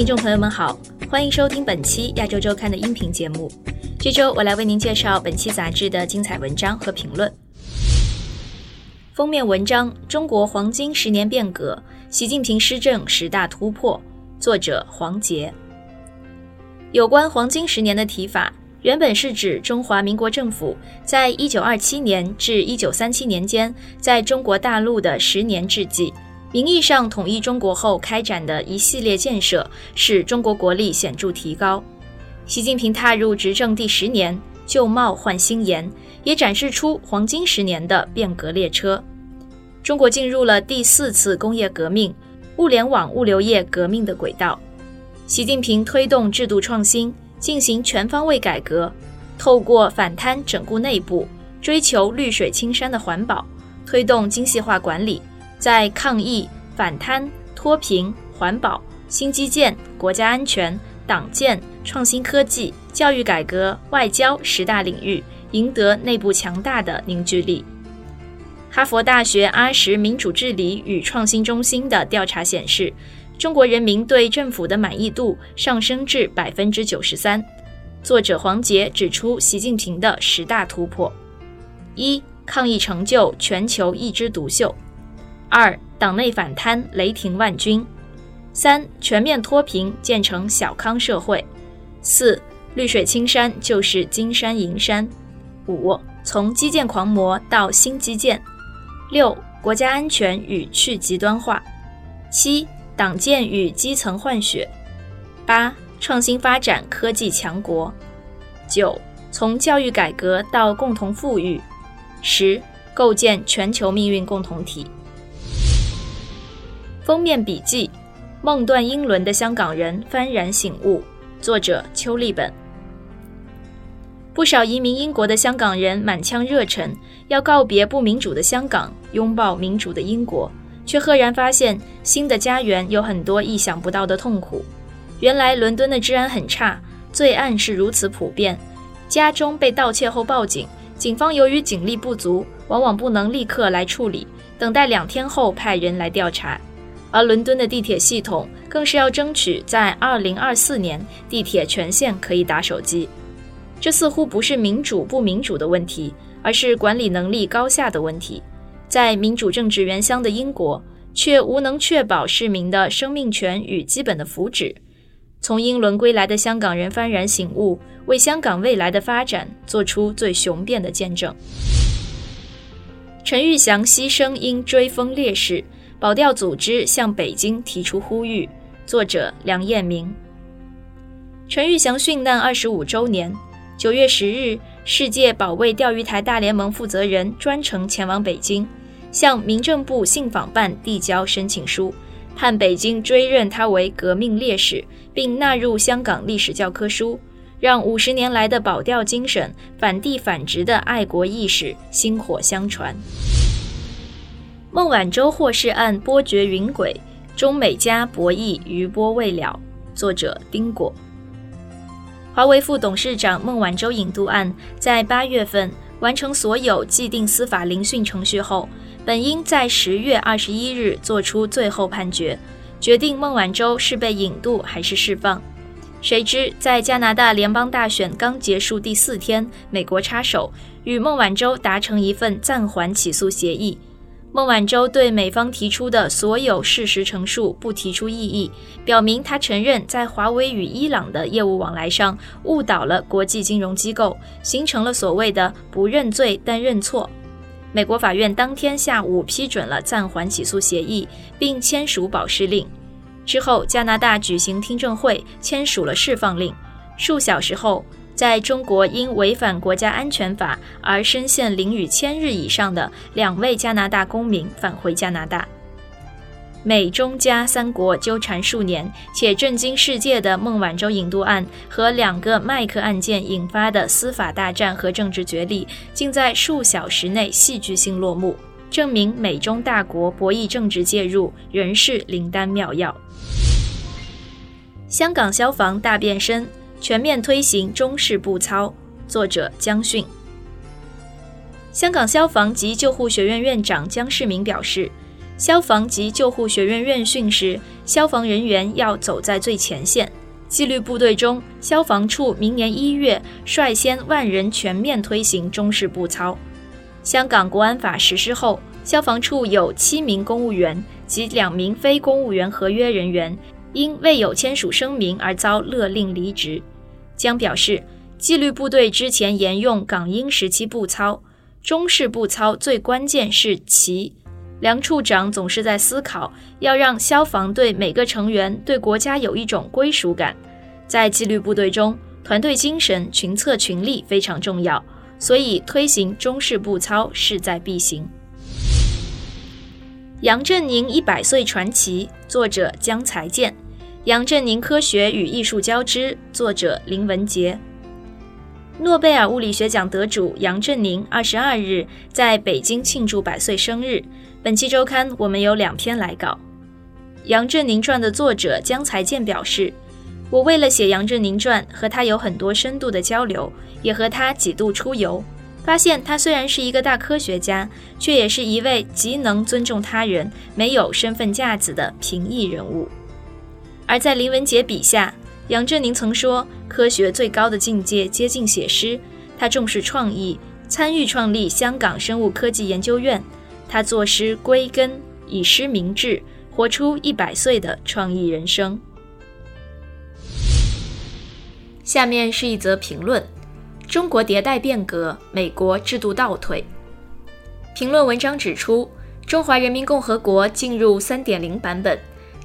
听众朋友们好，欢迎收听本期亚洲周刊的音频节目。这周我来为您介绍本期杂志的精彩文章和评论。封面文章：中国黄金十年变革，习近平施政十大突破。作者：黄杰。有关黄金十年的提法，原本是指中华民国政府在一九二七年至一九三七年间，在中国大陆的十年之际。名义上统一中国后开展的一系列建设，使中国国力显著提高。习近平踏入执政第十年，旧貌换新颜，也展示出黄金十年的变革列车。中国进入了第四次工业革命、物联网物流业革命的轨道。习近平推动制度创新，进行全方位改革，透过反贪整固内部，追求绿水青山的环保，推动精细化管理。在抗疫、反贪、脱贫、环保、新基建、国家安全、党建、创新科技、教育改革、外交十大领域赢得内部强大的凝聚力。哈佛大学阿什民主治理与创新中心的调查显示，中国人民对政府的满意度上升至百分之九十三。作者黄杰指出，习近平的十大突破：一、抗疫成就全球一枝独秀。二、党内反贪雷霆万钧；三、全面脱贫建成小康社会；四、绿水青山就是金山银山；五、从基建狂魔到新基建；六、国家安全与去极端化；七、党建与基层换血；八、创新发展科技强国；九、从教育改革到共同富裕；十、构建全球命运共同体。封面笔记：梦断英伦的香港人幡然醒悟。作者：邱立本。不少移民英国的香港人满腔热忱，要告别不民主的香港，拥抱民主的英国，却赫然发现新的家园有很多意想不到的痛苦。原来伦敦的治安很差，罪案是如此普遍。家中被盗窃后报警，警方由于警力不足，往往不能立刻来处理，等待两天后派人来调查。而伦敦的地铁系统更是要争取在二零二四年地铁全线可以打手机。这似乎不是民主不民主的问题，而是管理能力高下的问题。在民主政治原乡的英国，却无能确保市民的生命权与基本的福祉。从英伦归来的香港人幡然醒悟，为香港未来的发展做出最雄辩的见证。陈玉祥牺牲因追封烈士。保钓组织向北京提出呼吁。作者梁彦明。陈玉祥殉难二十五周年，九月十日，世界保卫钓鱼台大联盟负责人专程前往北京，向民政部信访办递交申请书，盼北京追认他为革命烈士，并纳入香港历史教科书，让五十年来的保钓精神、反帝反殖的爱国意识薪火相传。孟晚舟获释案波谲云诡，中美加博弈余波未了。作者丁果。华为副董事长孟晚舟引渡案在八月份完成所有既定司法聆讯程序后，本应在十月二十一日作出最后判决，决定孟晚舟是被引渡还是释放。谁知在加拿大联邦大选刚结束第四天，美国插手与孟晚舟达成一份暂缓起诉协议。孟晚舟对美方提出的所有事实陈述不提出异议，表明他承认在华为与伊朗的业务往来上误导了国际金融机构，形成了所谓的不认罪但认错。美国法院当天下午批准了暂缓起诉协议，并签署保释令。之后，加拿大举行听证会，签署了释放令。数小时后。在中国因违反国家安全法而深陷囹圄千日以上的两位加拿大公民返回加拿大。美中加三国纠缠数年且震惊世界的孟晚舟引渡案和两个麦克案件引发的司法大战和政治角力，竟在数小时内戏剧性落幕，证明美中大国博弈政治介入仍是灵丹妙药。香港消防大变身。全面推行中式步操。作者江迅。香港消防及救护学院院长江世明表示，消防及救护学院院训时，消防人员要走在最前线。纪律部队中，消防处明年一月率先万人全面推行中式步操。香港国安法实施后，消防处有七名公务员及两名非公务员合约人员因未有签署声明而遭勒令离职。江表示，纪律部队之前沿用港英时期步操，中式步操最关键是齐。梁处长总是在思考，要让消防队每个成员对国家有一种归属感。在纪律部队中，团队精神、群策群力非常重要，所以推行中式步操势在必行。杨振宁一百岁传奇，作者江才健。杨振宁科学与艺术交织，作者林文杰。诺贝尔物理学奖得主杨振宁二十二日在北京庆祝百岁生日。本期周刊我们有两篇来稿。杨振宁传的作者江才健表示：“我为了写杨振宁传，和他有很多深度的交流，也和他几度出游，发现他虽然是一个大科学家，却也是一位极能尊重他人、没有身份架子的平易人物。”而在林文杰笔下，杨振宁曾说：“科学最高的境界接近写诗。”他重视创意，参与创立香港生物科技研究院。他作诗归根，以诗明志，活出一百岁的创意人生。下面是一则评论：中国迭代变革，美国制度倒退。评论文章指出，中华人民共和国进入三点零版本，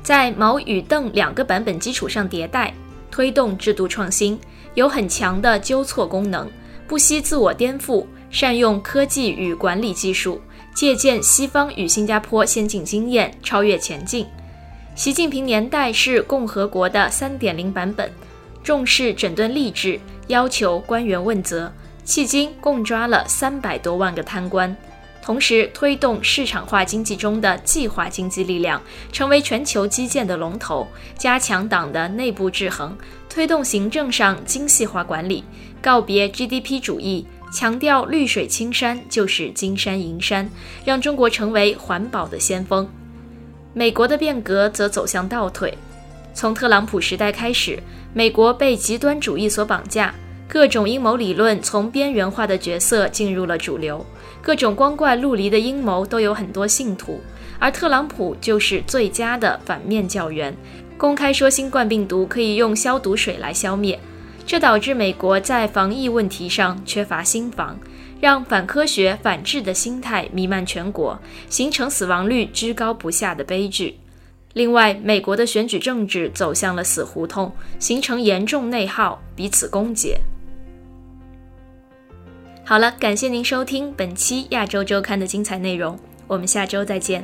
在毛与邓两个版本基础上迭代，推动制度创新，有很强的纠错功能，不惜自我颠覆，善用科技与管理技术。借鉴西方与新加坡先进经验，超越前进。习近平年代是共和国的三点零版本，重视整顿吏治，要求官员问责，迄今共抓了三百多万个贪官。同时推动市场化经济中的计划经济力量，成为全球基建的龙头，加强党的内部制衡，推动行政上精细化管理，告别 GDP 主义。强调绿水青山就是金山银山，让中国成为环保的先锋。美国的变革则走向倒退。从特朗普时代开始，美国被极端主义所绑架，各种阴谋理论从边缘化的角色进入了主流，各种光怪陆离的阴谋都有很多信徒，而特朗普就是最佳的反面教员，公开说新冠病毒可以用消毒水来消灭。这导致美国在防疫问题上缺乏心防，让反科学、反智的心态弥漫全国，形成死亡率居高不下的悲剧。另外，美国的选举政治走向了死胡同，形成严重内耗，彼此攻讦。好了，感谢您收听本期亚洲周刊的精彩内容，我们下周再见。